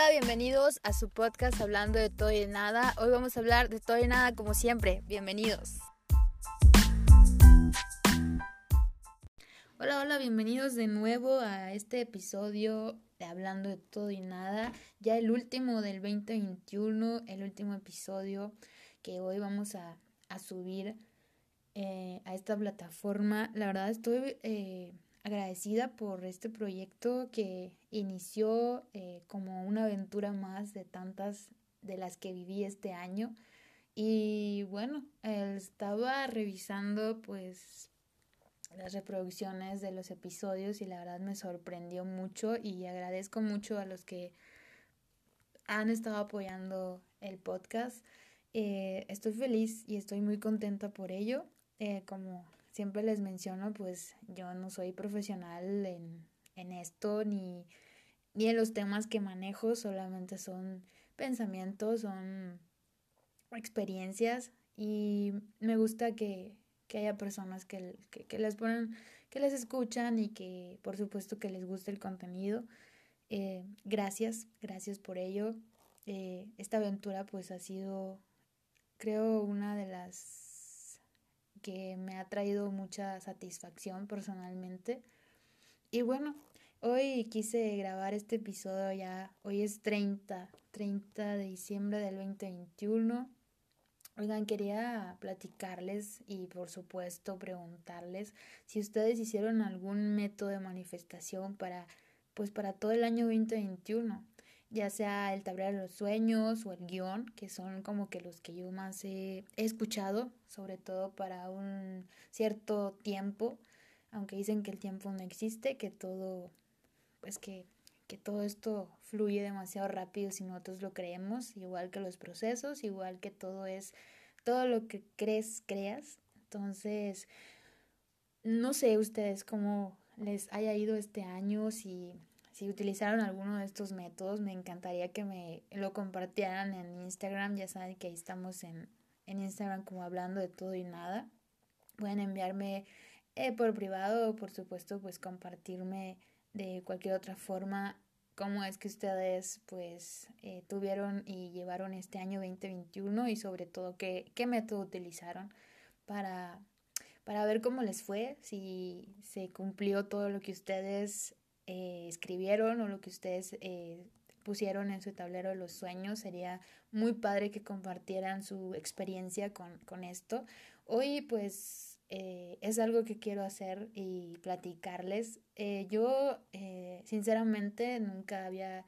Hola, bienvenidos a su podcast hablando de todo y nada. Hoy vamos a hablar de todo y nada como siempre. Bienvenidos. Hola, hola, bienvenidos de nuevo a este episodio de Hablando de todo y nada. Ya el último del 2021, el último episodio que hoy vamos a, subir eh, a esta plataforma. La verdad estoy... Eh, agradecida por este proyecto que inició eh, como una aventura más de tantas de las que viví este año. Y bueno, estaba revisando pues las reproducciones de los episodios y la verdad me sorprendió mucho y agradezco mucho a los que han estado apoyando el podcast. Eh, estoy feliz y estoy muy contenta por ello. Eh, como siempre les menciono, pues yo no soy profesional en, en esto ni, ni en los temas que manejo, solamente son pensamientos, son experiencias y me gusta que, que haya personas que, que, les ponen, que les escuchan y que por supuesto que les guste el contenido. Eh, gracias, gracias por ello. Eh, esta aventura pues ha sido, creo, una de las que me ha traído mucha satisfacción personalmente. Y bueno, hoy quise grabar este episodio ya, hoy es 30, 30 de diciembre del 2021. Oigan, quería platicarles y por supuesto preguntarles si ustedes hicieron algún método de manifestación para pues para todo el año 2021 ya sea el tablero de los sueños o el guion, que son como que los que yo más he, escuchado, sobre todo para un cierto tiempo, aunque dicen que el tiempo no existe, que todo, pues que, que todo esto fluye demasiado rápido si nosotros lo creemos, igual que los procesos, igual que todo es, todo lo que crees, creas. Entonces, no sé ustedes cómo les haya ido este año, si si utilizaron alguno de estos métodos, me encantaría que me lo compartieran en Instagram. Ya saben que ahí estamos en, en Instagram como hablando de todo y nada. Pueden enviarme eh, por privado o por supuesto pues compartirme de cualquier otra forma cómo es que ustedes pues eh, tuvieron y llevaron este año 2021 y sobre todo qué, qué método utilizaron para, para ver cómo les fue, si se cumplió todo lo que ustedes eh, escribieron o lo que ustedes eh, pusieron en su tablero de los sueños. Sería muy padre que compartieran su experiencia con, con esto. Hoy pues eh, es algo que quiero hacer y platicarles. yo sinceramente nunca había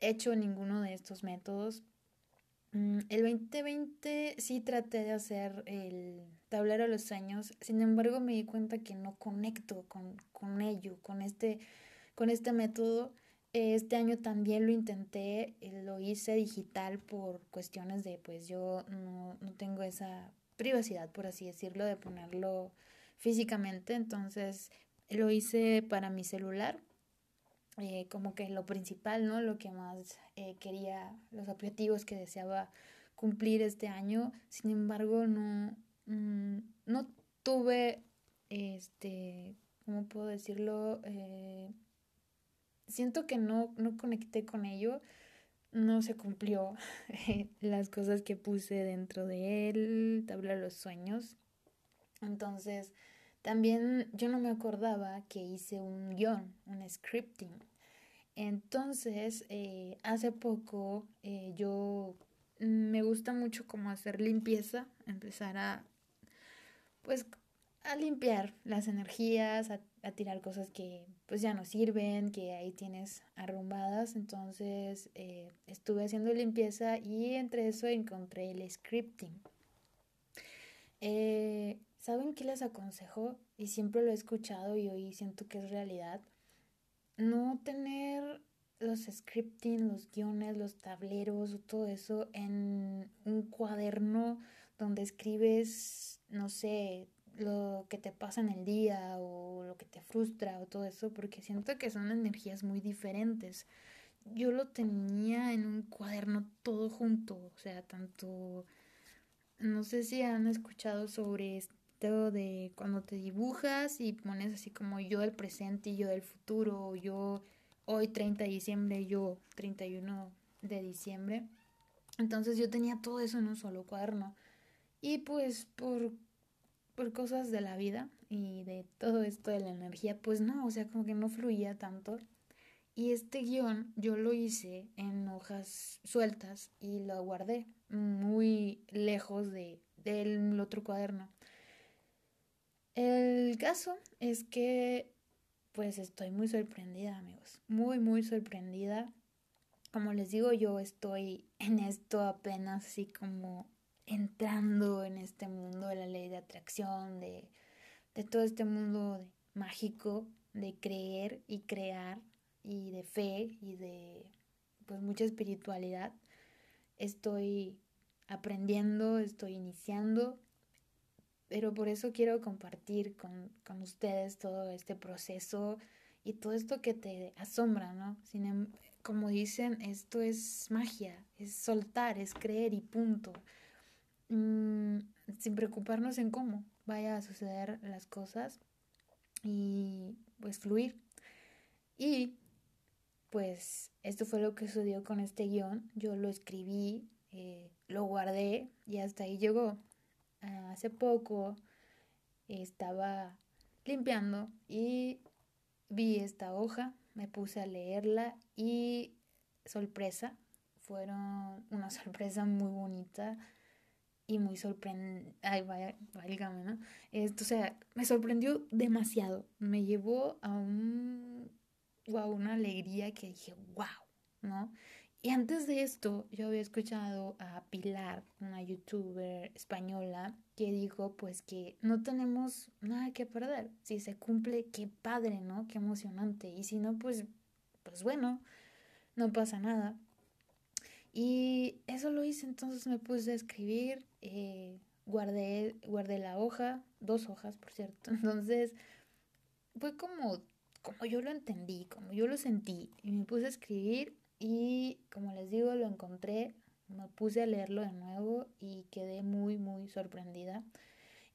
hecho ninguno de estos métodos. Mm, el 2020 sí traté de hacer el tablero de los sueños, sin embargo me di cuenta que no conecto con, con ello, con este con este método. Este año también lo intenté, eh, lo hice digital por cuestiones de, pues yo no, tengo esa privacidad, por así decirlo, de ponerlo físicamente. Entonces lo hice para mi celular, eh, como que lo principal, ¿no? Lo que más eh, quería, los objetivos que deseaba cumplir este año. Sin embargo, no, mm, no tuve, este, ¿cómo puedo decirlo? Siento que no, no conecté con ello, no se cumplió las cosas que puse dentro de él, tabla de los sueños. Entonces, también yo no me acordaba que hice un guion, un scripting. Entonces, eh, hace poco eh, yo me gusta mucho como hacer limpieza, empezar a, pues, a limpiar las energías, a tirar cosas que pues ya no sirven, que ahí tienes arrumbadas. Entonces eh, estuve haciendo limpieza y entre eso encontré el scripting. Eh, ¿Saben qué les aconsejo? Y siempre lo he escuchado y hoy siento que es realidad. No tener los scripting, los guiones, los tableros, todo eso en un cuaderno donde escribes, no sé, lo que te pasa en el día o lo que te frustra o todo eso, porque siento que son energías muy diferentes. Yo lo tenía en un cuaderno todo junto, o sea, tanto, no sé si han escuchado sobre esto de cuando te dibujas y pones así como yo del presente y yo del futuro, o yo hoy 30 de diciembre, yo 31 de diciembre. Entonces yo tenía todo eso en un solo cuaderno. Y pues por, por cosas de la vida y de todo esto de la energía, pues no, o sea, como que no fluía tanto. Y este guion yo lo hice en hojas sueltas y lo guardé muy lejos de, del otro cuaderno. El caso es que pues estoy muy sorprendida, amigos. Muy, muy sorprendida. Como les digo, yo estoy en esto apenas así como entrando en este mundo de la ley de atracción, de, todo este mundo mágico de creer y crear y de fe y de pues mucha espiritualidad. Estoy aprendiendo, estoy iniciando, pero por eso quiero compartir con, con ustedes todo este proceso y todo esto que te asombra, ¿no? Em, como dicen, esto es magia, es soltar, es creer y punto. Mm, sin preocuparnos en cómo vaya a suceder las cosas y pues fluir. Y pues esto fue lo que sucedió con este guion. Yo lo escribí, eh, lo guardé y hasta ahí llegó. Ah, hace poco estaba limpiando y vi esta hoja, me puse a leerla y sorpresa, fueron una sorpresa muy bonita y muy sorprendente, ay, vaya, válgame, ¿no? Esto, o sea, me sorprendió demasiado, me llevó a un, a una alegría que dije, wow, ¿no? Y antes de esto, yo había escuchado a Pilar, una youtuber española, que dijo pues que no tenemos nada que perder. Si se cumple, qué padre, ¿no? Qué emocionante. Y si no, pues, pues bueno, no pasa nada. Y eso lo hice, entonces me puse a escribir, eh, guardé, guardé la hoja, dos hojas, por cierto. Entonces, fue como, como yo lo entendí, como yo lo sentí. Y me puse a escribir y como les digo, lo encontré, me puse a leerlo de nuevo y quedé muy, muy sorprendida.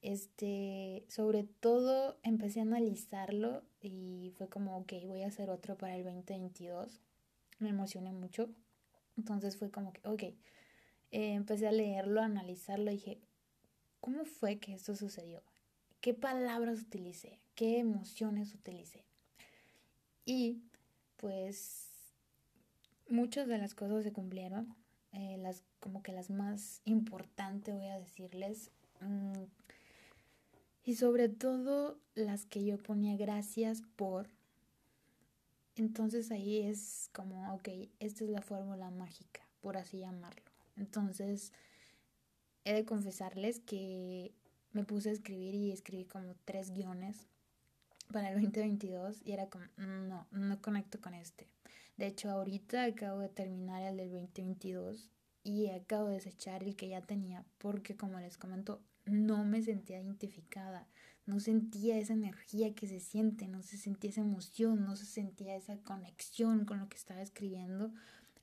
Este, sobre todo empecé a analizarlo y fue como, ok, voy a hacer otro para el 2022. Me emocioné mucho. Entonces fue como que, ok, eh, empecé a leerlo, a analizarlo y dije, ¿cómo fue que esto sucedió? ¿Qué palabras utilicé? ¿Qué emociones utilicé? Y pues muchas de las cosas se cumplieron, eh, las como que las más importantes voy a decirles. Mm, y sobre todo las que yo ponía gracias por. Entonces ahí es como, ok, esta es la fórmula mágica, por así llamarlo. Entonces, he de confesarles que me puse a escribir y escribí como tres guiones para el 2022 y era como, no, no conecto con este. De hecho, ahorita acabo de terminar el del 2022 y acabo de desechar el que ya tenía porque, como les comento, no me sentía identificada, no sentía esa energía que se siente, no se sentía esa emoción, no se sentía esa conexión con lo que estaba escribiendo.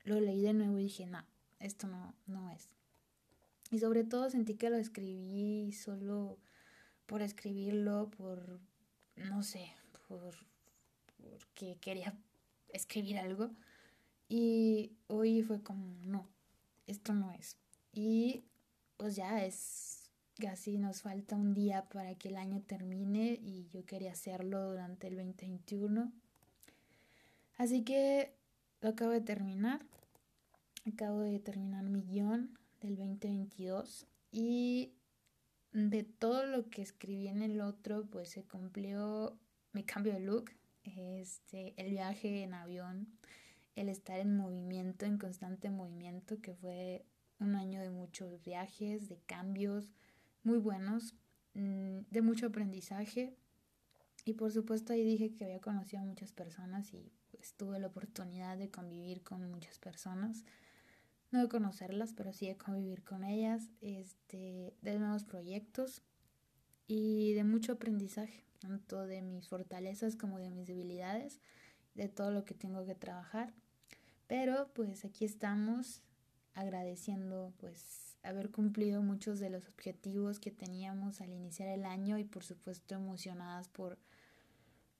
Lo leí de nuevo y dije, no, esto no, no es. Y sobre todo sentí que lo escribí solo por escribirlo, por, no sé, por porque quería escribir algo. Y hoy fue como, no, esto no es. Y pues ya es casi nos falta un día para que el año termine y yo quería hacerlo durante el 2021. Así que lo acabo de terminar. Acabo de terminar mi guion del 2022 y de todo lo que escribí en el otro, pues se cumplió mi cambio de look, este, el viaje en avión, el estar en movimiento, en constante movimiento, que fue un año de muchos viajes, de cambios muy buenos, mm, de mucho aprendizaje. Y por supuesto ahí dije que había conocido a muchas personas y pues, tuve la oportunidad de convivir con muchas personas. No de conocerlas, pero sí de convivir con ellas, este, de nuevos proyectos y de mucho aprendizaje tanto de mis fortalezas como de mis debilidades, de todo lo que tengo que trabajar. Pero pues aquí estamos agradeciendo pues haber cumplido muchos de los objetivos que teníamos al iniciar el año y por supuesto emocionadas por,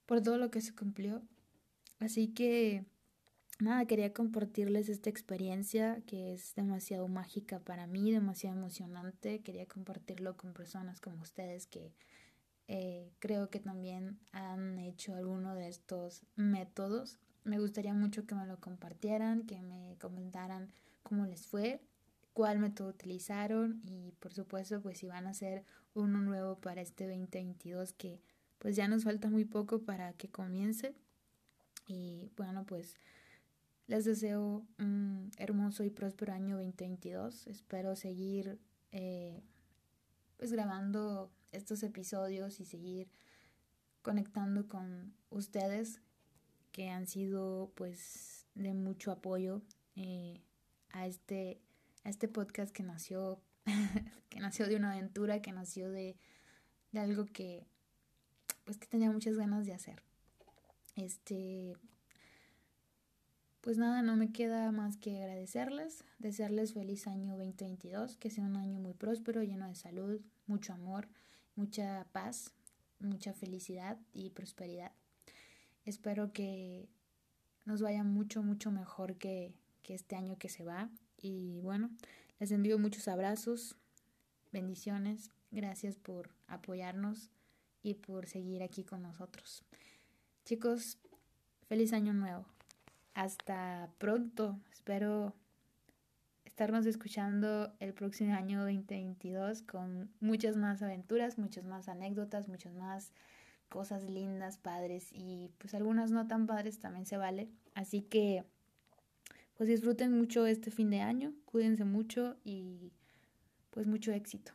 por todo lo que se cumplió. Así que nada, quería compartirles esta experiencia que es demasiado mágica para mí, demasiado emocionante. Quería compartirlo con personas como ustedes que eh, creo que también han hecho alguno de estos métodos. Me gustaría mucho que me lo compartieran, que me comentaran cómo les fue, cuál método utilizaron y por supuesto pues si van a hacer uno nuevo para este 2022 que pues ya nos falta muy poco para que comience. Y bueno pues les deseo un hermoso y próspero año 2022. Espero seguir eh, pues grabando estos episodios y seguir conectando con ustedes que han sido pues de mucho apoyo eh, a este a este podcast que nació que nació de una aventura que nació de, algo que pues que tenía muchas ganas de hacer este pues nada, no me queda más que agradecerles, desearles feliz año 2022, que sea un año muy próspero, lleno de salud, mucho amor, mucha paz, mucha felicidad y prosperidad. Espero que nos vaya mucho, mucho mejor que, que este año que se va. Y bueno, les envío muchos abrazos, bendiciones, gracias por apoyarnos y por seguir aquí con nosotros. Chicos, feliz año nuevo. Hasta pronto. Espero estarnos escuchando el próximo año 2022 con muchas más aventuras, muchas más anécdotas, muchas más cosas lindas, padres y pues algunas no tan padres también se vale. Así que pues disfruten mucho este fin de año, cuídense mucho y pues mucho éxito.